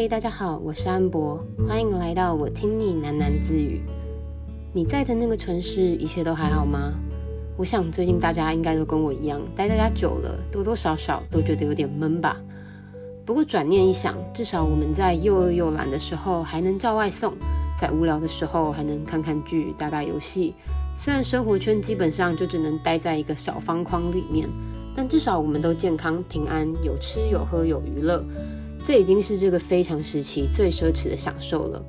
嗨，大家好，我是安博，欢迎来到我听你喃喃自语。你在的那个城市，一切都还好吗？我想最近大家应该都跟我一样，待在家久了，多多少少都觉得有点闷吧。不过转念一想，至少我们在又饿又懒的时候还能叫外送，在无聊的时候还能看看剧、打打游戏。虽然生活圈基本上就只能待在一个小方框里面，但至少我们都健康平安，有吃有喝有娱乐。这已经是这个非常时期最奢侈的享受了，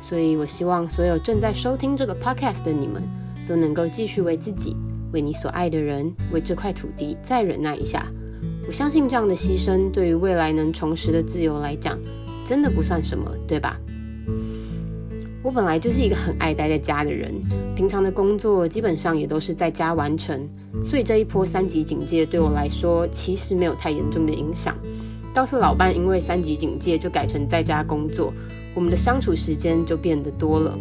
所以我希望所有正在收听这个 podcast 的你们，都能够继续为自己、为你所爱的人、为这块土地再忍耐一下。我相信这样的牺牲，对于未来能重拾的自由来讲，真的不算什么，对吧？我本来就是一个很爱待在家的人，平常的工作基本上也都是在家完成，所以这一波三级警戒对我来说，其实没有太严重的影响。倒是老伴因为三级警戒就改成在家工作，我们的相处时间就变得多了。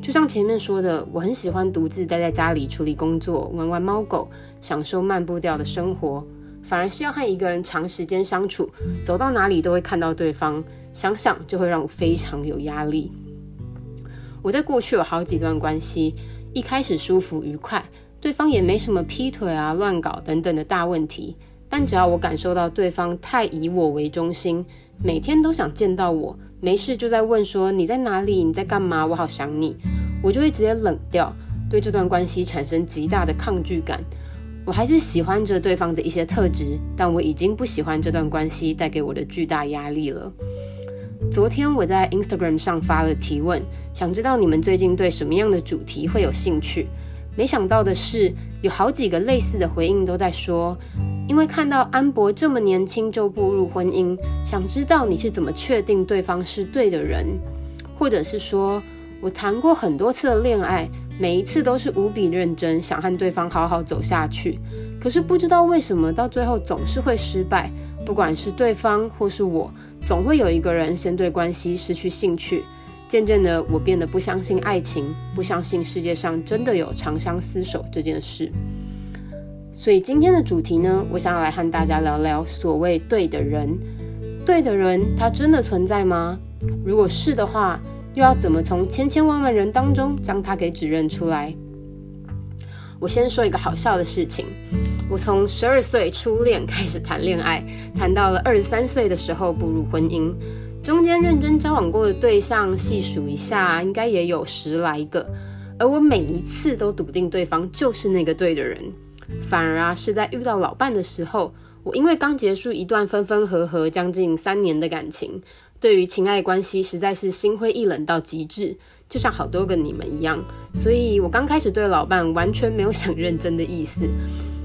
就像前面说的，我很喜欢独自待在家里处理工作、玩玩猫狗，享受慢步调的生活。反而是要和一个人长时间相处，走到哪里都会看到对方，想想就会让我非常有压力。我在过去有好几段关系，一开始舒服愉快，对方也没什么劈腿啊、乱搞等等的大问题。但只要我感受到对方太以我为中心，每天都想见到我，没事就在问说你在哪里，你在干嘛，我好想你，我就会直接冷掉，对这段关系产生极大的抗拒感。我还是喜欢着对方的一些特质，但我已经不喜欢这段关系带给我的巨大压力了。昨天我在 Instagram 上发了提问，想知道你们最近对什么样的主题会有兴趣。没想到的是，有好几个类似的回应都在说，因为看到安博这么年轻就步入婚姻，想知道你是怎么确定对方是对的人，或者是说我谈过很多次的恋爱，每一次都是无比认真，想和对方好好走下去，可是不知道为什么到最后总是会失败，不管是对方或是我，总会有一个人先对关系失去兴趣。渐渐的，我变得不相信爱情，不相信世界上真的有长相厮守这件事。所以今天的主题呢，我想要来和大家聊聊所谓对的人。对的人，他真的存在吗？如果是的话，又要怎么从千千万万人当中将他给指认出来？我先说一个好笑的事情：我从十二岁初恋开始谈恋爱，谈到了二十三岁的时候步入婚姻。中间认真交往过的对象，细数一下，应该也有十来个。而我每一次都笃定对方就是那个对的人，反而啊是在遇到老伴的时候，我因为刚结束一段分分合合将近三年的感情，对于情爱关系实在是心灰意冷到极致，就像好多个你们一样。所以我刚开始对老伴完全没有想认真的意思，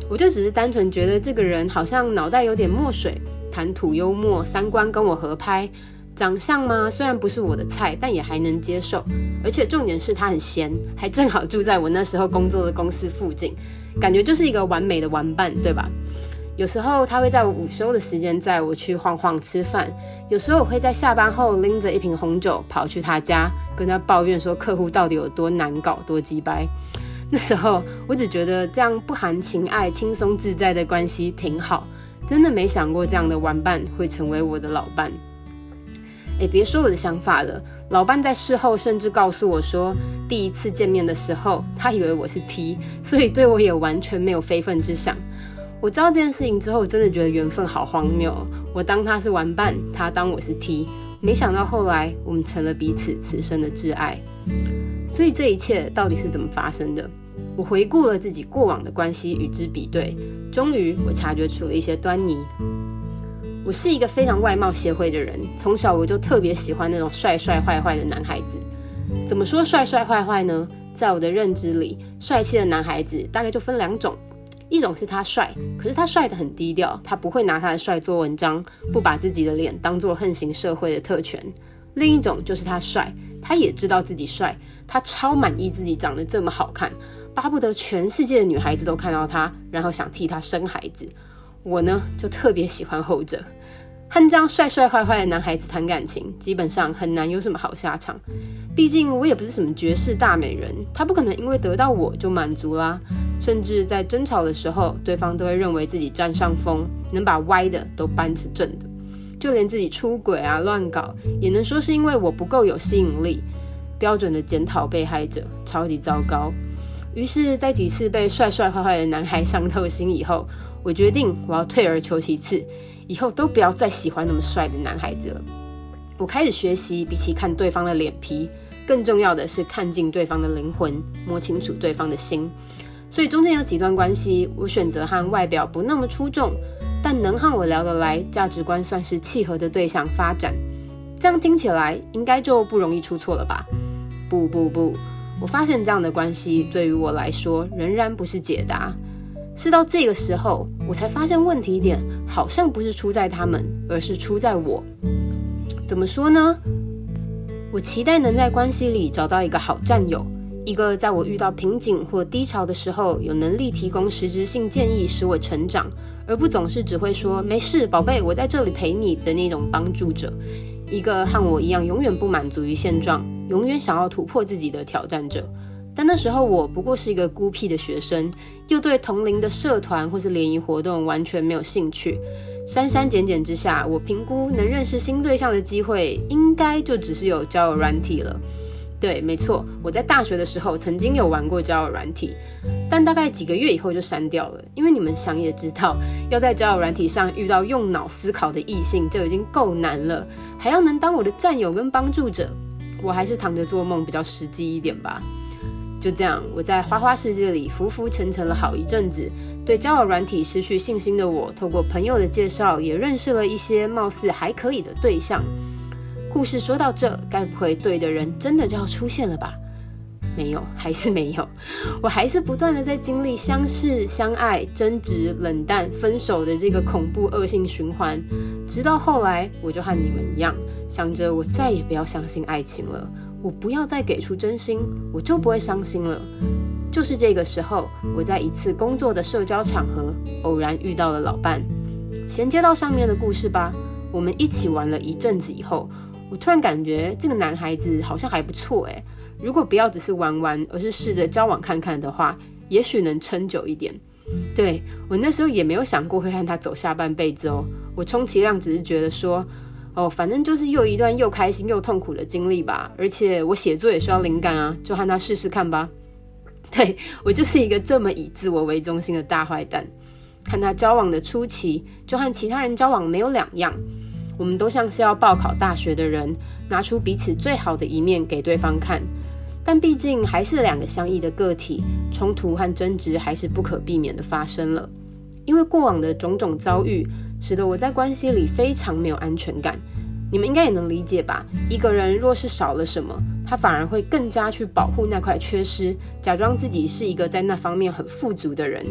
我就只是单纯觉得这个人好像脑袋有点墨水，谈吐幽默，三观跟我合拍。长相吗？虽然不是我的菜，但也还能接受。而且重点是他很闲，还正好住在我那时候工作的公司附近，感觉就是一个完美的玩伴，对吧？有时候他会在午休的时间载我去晃晃吃饭，有时候我会在下班后拎着一瓶红酒跑去他家，跟他抱怨说客户到底有多难搞、多鸡掰。那时候我只觉得这样不含情爱、轻松自在的关系挺好，真的没想过这样的玩伴会成为我的老伴。哎，别说我的想法了。老伴在事后甚至告诉我说，第一次见面的时候，他以为我是 T，所以对我也完全没有非分之想。我知道这件事情之后，我真的觉得缘分好荒谬。我当他是玩伴，他当我是 T，没想到后来我们成了彼此此生的挚爱。所以这一切到底是怎么发生的？我回顾了自己过往的关系，与之比对，终于我察觉出了一些端倪。我是一个非常外貌协会的人，从小我就特别喜欢那种帅帅坏坏的男孩子。怎么说帅帅坏坏呢？在我的认知里，帅气的男孩子大概就分两种：一种是他帅，可是他帅得很低调，他不会拿他的帅做文章，不把自己的脸当做横行社会的特权；另一种就是他帅，他也知道自己帅，他超满意自己长得这么好看，巴不得全世界的女孩子都看到他，然后想替他生孩子。我呢，就特别喜欢后者。和这样帅帅坏坏的男孩子谈感情，基本上很难有什么好下场。毕竟我也不是什么绝世大美人，他不可能因为得到我就满足啦。甚至在争吵的时候，对方都会认为自己占上风，能把歪的都扳成正的。就连自己出轨啊、乱搞，也能说是因为我不够有吸引力。标准的检讨被害者，超级糟糕。于是，在几次被帅帅坏坏的男孩伤透心以后，我决定我要退而求其次，以后都不要再喜欢那么帅的男孩子了。我开始学习，比起看对方的脸皮，更重要的是看尽对方的灵魂，摸清楚对方的心。所以中间有几段关系，我选择和外表不那么出众，但能和我聊得来、价值观算是契合的对象发展。这样听起来应该就不容易出错了吧？不不不，我发现这样的关系对于我来说仍然不是解答。是到这个时候，我才发现问题点好像不是出在他们，而是出在我。怎么说呢？我期待能在关系里找到一个好战友，一个在我遇到瓶颈或低潮的时候，有能力提供实质性建议使我成长，而不总是只会说“没事，宝贝，我在这里陪你”的那种帮助者。一个和我一样永远不满足于现状，永远想要突破自己的挑战者，但那时候我不过是一个孤僻的学生，又对同龄的社团或是联谊活动完全没有兴趣。删删减减之下，我评估能认识新对象的机会，应该就只是有交友软体了。对，没错，我在大学的时候曾经有玩过交友软体，但大概几个月以后就删掉了，因为你们想也知道，要在交友软体上遇到用脑思考的异性就已经够难了，还要能当我的战友跟帮助者。我还是躺着做梦比较实际一点吧。就这样，我在花花世界里浮浮沉沉了好一阵子，对交友软体失去信心的我，透过朋友的介绍，也认识了一些貌似还可以的对象。故事说到这，该不会对的人真的就要出现了吧？没有，还是没有。我还是不断的在经历相识、相爱、争执、冷淡、分手的这个恐怖恶性循环，直到后来，我就和你们一样。想着我再也不要相信爱情了，我不要再给出真心，我就不会伤心了。就是这个时候，我在一次工作的社交场合偶然遇到了老伴。衔接到上面的故事吧，我们一起玩了一阵子以后，我突然感觉这个男孩子好像还不错诶。如果不要只是玩玩，而是试着交往看看的话，也许能撑久一点。对，我那时候也没有想过会和他走下半辈子哦，我充其量只是觉得说。哦，反正就是又一段又开心又痛苦的经历吧。而且我写作也需要灵感啊，就和他试试看吧。对，我就是一个这么以自我为中心的大坏蛋。和他交往的初期，就和其他人交往没有两样。我们都像是要报考大学的人，拿出彼此最好的一面给对方看。但毕竟还是两个相异的个体，冲突和争执还是不可避免的发生了。因为过往的种种遭遇，使得我在关系里非常没有安全感。你们应该也能理解吧？一个人若是少了什么，他反而会更加去保护那块缺失，假装自己是一个在那方面很富足的人。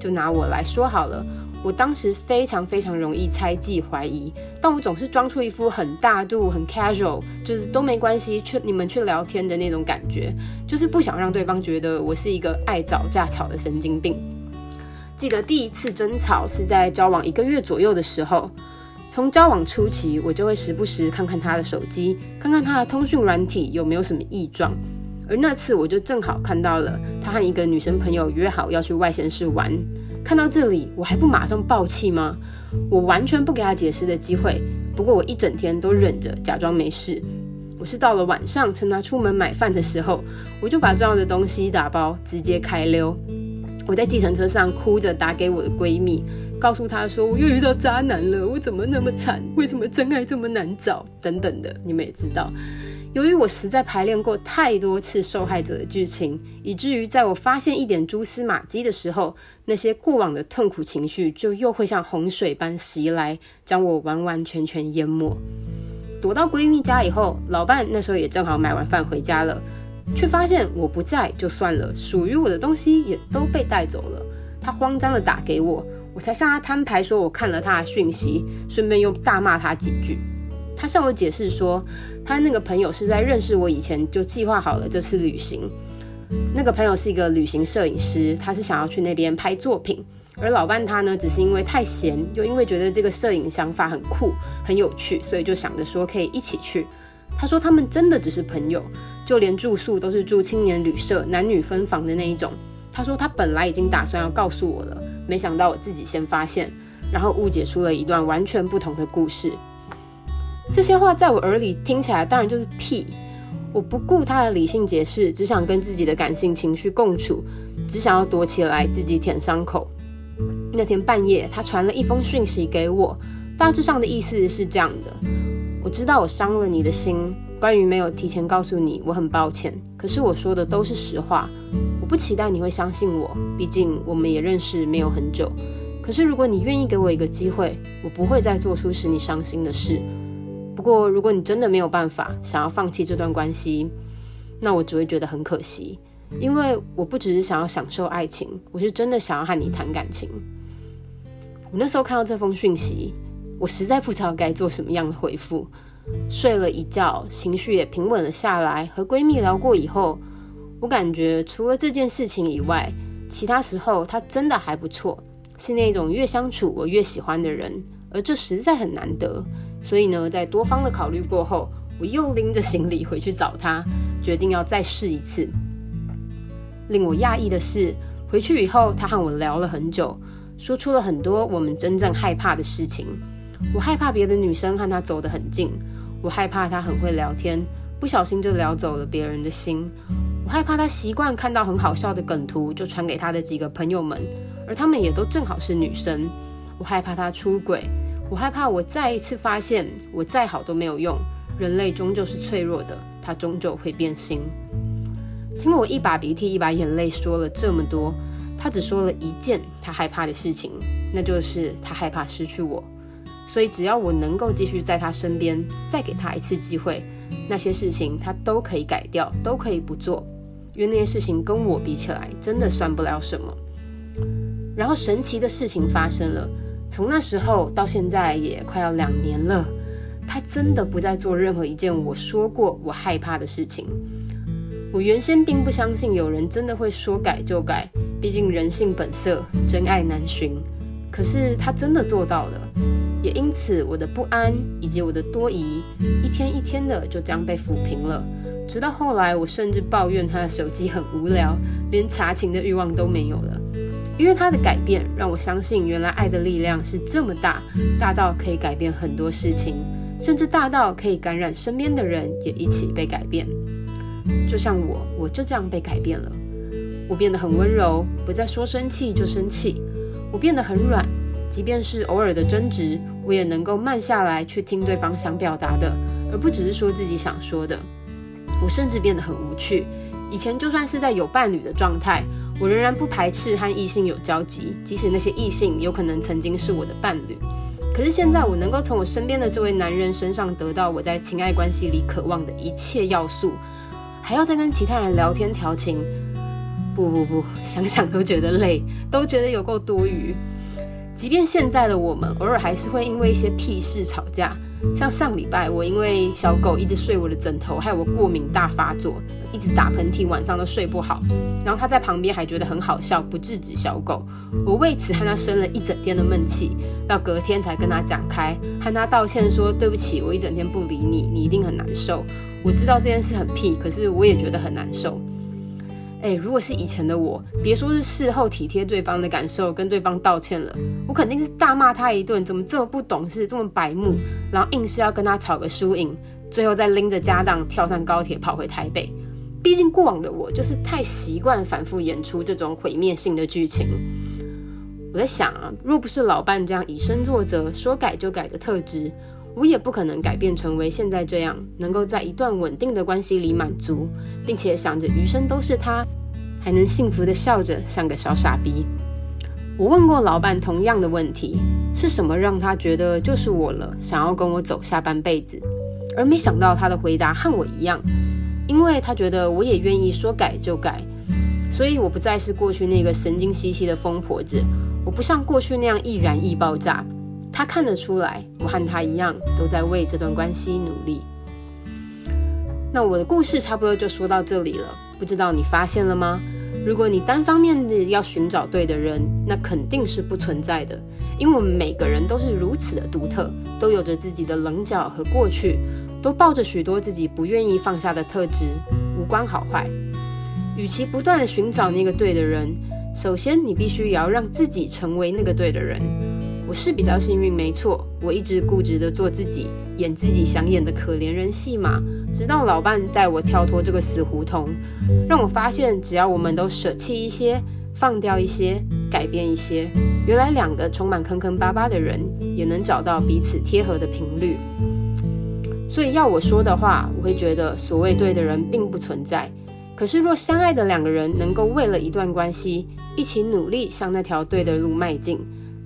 就拿我来说好了，我当时非常非常容易猜忌怀疑，但我总是装出一副很大度、很 casual，就是都没关系，去你们去聊天的那种感觉，就是不想让对方觉得我是一个爱找架吵的神经病。记得第一次争吵是在交往一个月左右的时候。从交往初期，我就会时不时看看他的手机，看看他的通讯软体有没有什么异状。而那次，我就正好看到了他和一个女生朋友约好要去外县市玩。看到这里，我还不马上爆气吗？我完全不给他解释的机会。不过我一整天都忍着，假装没事。我是到了晚上，趁他出门买饭的时候，我就把重要的东西打包，直接开溜。我在计程车上哭着打给我的闺蜜，告诉她说我又遇到渣男了，我怎么那么惨？为什么真爱这么难找？等等的，你们也知道。由于我实在排练过太多次受害者的剧情，以至于在我发现一点蛛丝马迹的时候，那些过往的痛苦情绪就又会像洪水般袭来，将我完完全全淹没。躲到闺蜜家以后，老伴那时候也正好买完饭回家了。却发现我不在就算了，属于我的东西也都被带走了。他慌张地打给我，我才向他摊牌，说我看了他的讯息，顺便又大骂他几句。他向我解释说，他那个朋友是在认识我以前就计划好了这次旅行。那个朋友是一个旅行摄影师，他是想要去那边拍作品，而老伴他呢，只是因为太闲，又因为觉得这个摄影想法很酷很有趣，所以就想着说可以一起去。他说他们真的只是朋友。就连住宿都是住青年旅社，男女分房的那一种。他说他本来已经打算要告诉我了，没想到我自己先发现，然后误解出了一段完全不同的故事。这些话在我耳里听起来当然就是屁。我不顾他的理性解释，只想跟自己的感性情绪共处，只想要躲起来自己舔伤口。那天半夜，他传了一封讯息给我，大致上的意思是这样的：我知道我伤了你的心，关于没有提前告诉你，我很抱歉。可是我说的都是实话，我不期待你会相信我，毕竟我们也认识没有很久。可是如果你愿意给我一个机会，我不会再做出使你伤心的事。不过，如果你真的没有办法想要放弃这段关系，那我只会觉得很可惜，因为我不只是想要享受爱情，我是真的想要和你谈感情。我那时候看到这封讯息，我实在不知道该做什么样的回复。睡了一觉，情绪也平稳了下来。和闺蜜聊过以后，我感觉除了这件事情以外，其他时候她真的还不错，是那种越相处我越喜欢的人，而这实在很难得。所以呢，在多方的考虑过后，我又拎着行李回去找她，决定要再试一次。令我讶异的是，回去以后，她和我聊了很久，说出了很多我们真正害怕的事情。我害怕别的女生和他走得很近，我害怕他很会聊天，不小心就聊走了别人的心。我害怕他习惯看到很好笑的梗图就传给他的几个朋友们，而他们也都正好是女生。我害怕他出轨。我害怕，我再一次发现，我再好都没有用。人类终究是脆弱的，他终究会变心。听我一把鼻涕一把眼泪说了这么多，他只说了一件他害怕的事情，那就是他害怕失去我。所以只要我能够继续在他身边，再给他一次机会，那些事情他都可以改掉，都可以不做，因为那些事情跟我比起来，真的算不了什么。然后神奇的事情发生了。从那时候到现在也快要两年了，他真的不再做任何一件我说过我害怕的事情。我原先并不相信有人真的会说改就改，毕竟人性本色，真爱难寻。可是他真的做到了，也因此我的不安以及我的多疑，一天一天的就这样被抚平了。直到后来，我甚至抱怨他的手机很无聊，连查情的欲望都没有了。因为他的改变，让我相信原来爱的力量是这么大，大到可以改变很多事情，甚至大到可以感染身边的人也一起被改变。就像我，我就这样被改变了。我变得很温柔，不再说生气就生气。我变得很软，即便是偶尔的争执，我也能够慢下来去听对方想表达的，而不只是说自己想说的。我甚至变得很无趣。以前就算是在有伴侣的状态。我仍然不排斥和异性有交集，即使那些异性有可能曾经是我的伴侣。可是现在，我能够从我身边的这位男人身上得到我在情爱关系里渴望的一切要素，还要再跟其他人聊天调情，不不不，想想都觉得累，都觉得有够多余。即便现在的我们偶尔还是会因为一些屁事吵架。像上礼拜，我因为小狗一直睡我的枕头，害我过敏大发作，一直打喷嚏，晚上都睡不好。然后他在旁边还觉得很好笑，不制止小狗。我为此和他生了一整天的闷气，到隔天才跟他讲开，和他道歉说对不起，我一整天不理你，你一定很难受。我知道这件事很屁，可是我也觉得很难受。哎，如果是以前的我，别说是事后体贴对方的感受，跟对方道歉了，我肯定是大骂他一顿，怎么这么不懂事，这么白目，然后硬是要跟他吵个输赢，最后再拎着家当跳上高铁跑回台北。毕竟过往的我就是太习惯反复演出这种毁灭性的剧情。我在想啊，若不是老伴这样以身作则、说改就改的特质。我也不可能改变成为现在这样，能够在一段稳定的关系里满足，并且想着余生都是他，还能幸福的笑着像个小傻逼。我问过老板同样的问题，是什么让他觉得就是我了，想要跟我走下半辈子？而没想到他的回答和我一样，因为他觉得我也愿意说改就改，所以我不再是过去那个神经兮兮的疯婆子，我不像过去那样易燃易爆炸。他看得出来，我和他一样，都在为这段关系努力。那我的故事差不多就说到这里了，不知道你发现了吗？如果你单方面的要寻找对的人，那肯定是不存在的，因为我们每个人都是如此的独特，都有着自己的棱角和过去，都抱着许多自己不愿意放下的特质，无关好坏。与其不断的寻找那个对的人，首先你必须也要让自己成为那个对的人。我是比较幸运，没错，我一直固执的做自己，演自己想演的可怜人戏码，直到老伴带我跳脱这个死胡同，让我发现，只要我们都舍弃一些，放掉一些，改变一些，原来两个充满坑坑巴巴的人，也能找到彼此贴合的频率。所以要我说的话，我会觉得所谓对的人并不存在。可是若相爱的两个人能够为了一段关系，一起努力向那条对的路迈进，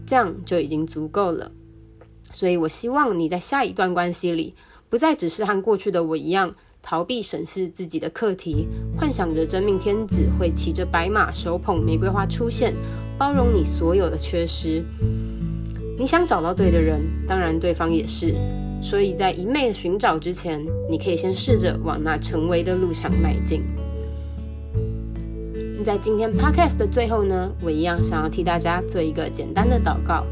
这样就已经足够了。所以我希望你在下一段关系里，不再只是和过去的我一样，逃避审视自己的课题，幻想着真命天子会骑着白马，手捧玫瑰花出现，包容你所有的缺失。你想找到对的人，当然对方也是。所以在一昧寻找之前，你可以先试着往那成为的路上迈进。在今天 podcast 的最后呢，我一样想要替大家做一个简单的祷告。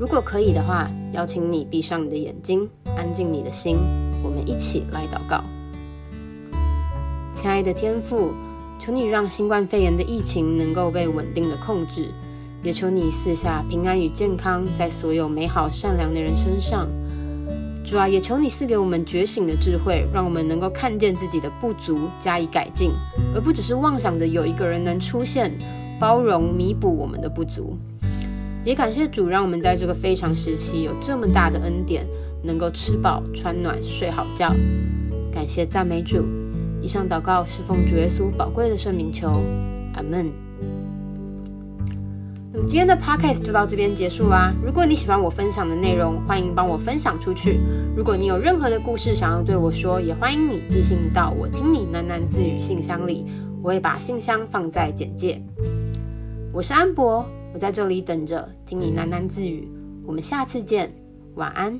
如果可以的话，邀请你闭上你的眼睛，安静你的心，我们一起来祷告。亲爱的天父，求你让新冠肺炎的疫情能够被稳定的控制，也求你赐下平安与健康在所有美好善良的人身上。主啊，也求你赐给我们觉醒的智慧，让我们能够看见自己的不足，加以改进，而不只是妄想着有一个人能出现，包容弥补我们的不足。也感谢主，让我们在这个非常时期有这么大的恩典，能够吃饱穿暖睡好觉。感谢赞美主。以上祷告是奉主耶稣宝贵的圣名求，阿门。今天的 podcast 就到这边结束啦。如果你喜欢我分享的内容，欢迎帮我分享出去。如果你有任何的故事想要对我说，也欢迎你寄信到我听你喃喃自语信箱里，我会把信箱放在简介。我是安博，我在这里等着听你喃喃自语。我们下次见，晚安。